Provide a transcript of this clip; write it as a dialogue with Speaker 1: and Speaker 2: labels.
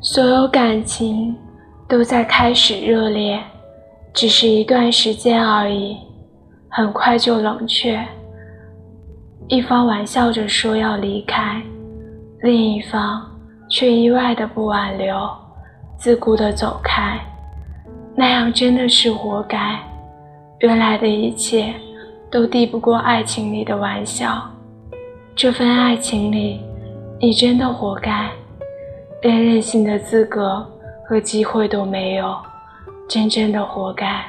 Speaker 1: 所有感情都在开始热烈，只是一段时间而已，很快就冷却。一方玩笑着说要离开，另一方却意外的不挽留，自顾的走开。那样真的是活该。原来的一切都抵不过爱情里的玩笑。这份爱情里，你真的活该，连任性的资格和机会都没有真正的活该。